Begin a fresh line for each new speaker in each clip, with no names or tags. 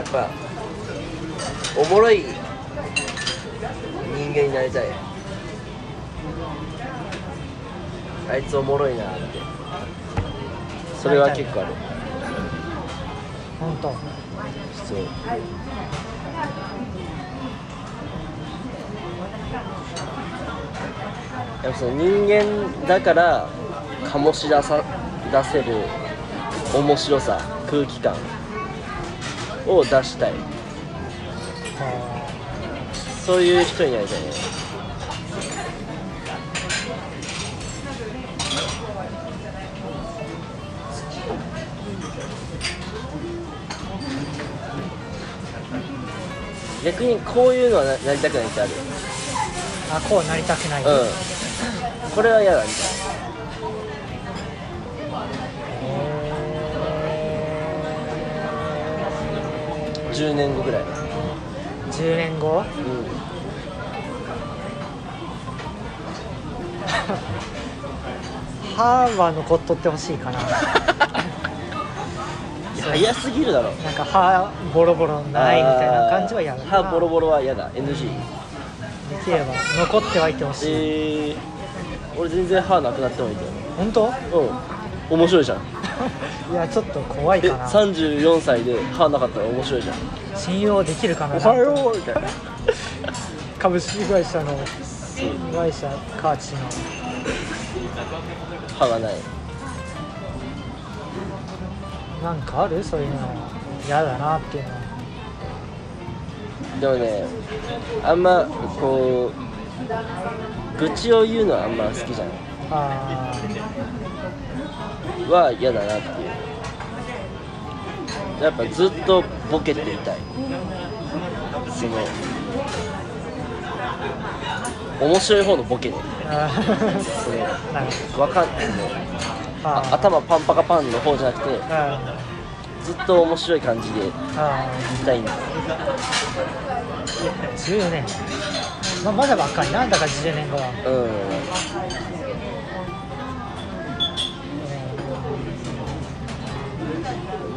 やっぱおもろい人間になりたい。あいつおもろいなって。それは結構ある。
本当。
そうやっぱその人間だから醸し出さ出せる面白さ空気感を出したい。
あ
そういう人になりたい。ね逆にこういうのはななりたくないってある？
ーあこうなりたくない、
うん。これは嫌だみたいな10年後ぐらい。
10年後？
うん。
歯は残っとってほしいかな。
早すぎるだろ。
なんか歯ボロボロないみたいな感じは嫌だな。
歯ボロボロは嫌だ。NG
できれば残ってはいてほしい、
えー、俺全然歯なくなってもいいけ
本当？
どうん面白いじゃん。
いやちょっと怖い
え
かな
34歳で歯なかったら面白いじゃん。
信用できるかな
おはようみたいな。
株式会社の会社カーチの。
歯がない。
なんかある？そういうの。嫌だなっていうの。は
でもねあんまこう愚痴を言うのはあんま好きじゃない。
あ
は嫌だなっていう。やっぱずっとボケていたい。その面白い方のボケね
ーあ
そのわかんないねあ
あ
頭パンパカパンの方じゃなくて
あ
ずっと面白い感じでい
あ
たいんだ。
10年。ままだ若いなだから10年後は、
うん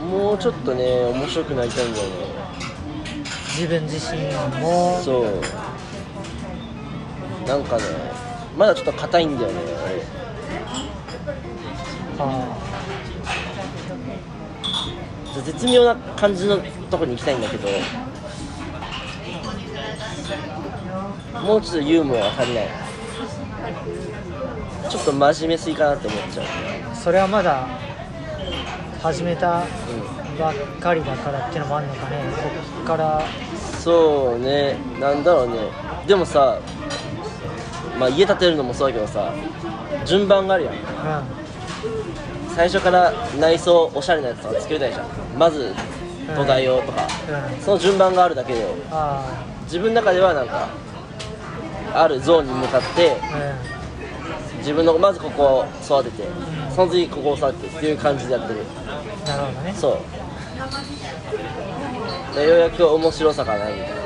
もうちょっとね面白くなりたいんだよね。
自分自身も
そう。なんかねまだちょっと硬いんだよね。
あ
俺絶妙な感じのとこに行きたいんだけどもうちょっとユーモアが足りないちょっと真面目すぎかなって思っちゃう。
ーそれはまだ始めた
う
ばっかりだからっていうのもあるのかね。こっから。
んそうね。なんだろうね。でもさまあ家建てるのもそうだけどさ順番があるやん。
う
最初から内装おしゃれなやつとか作りたいじゃん。まず土台をとか。
ん。うん。
その順番があるだけで。
あ
自分の中ではなんかあるゾーンに向かって
あ
自分のまずここを育ててその次ここを育ててっていう感じでやってる。
うんなるほどね。
そう。でようやく面白さがないみたいな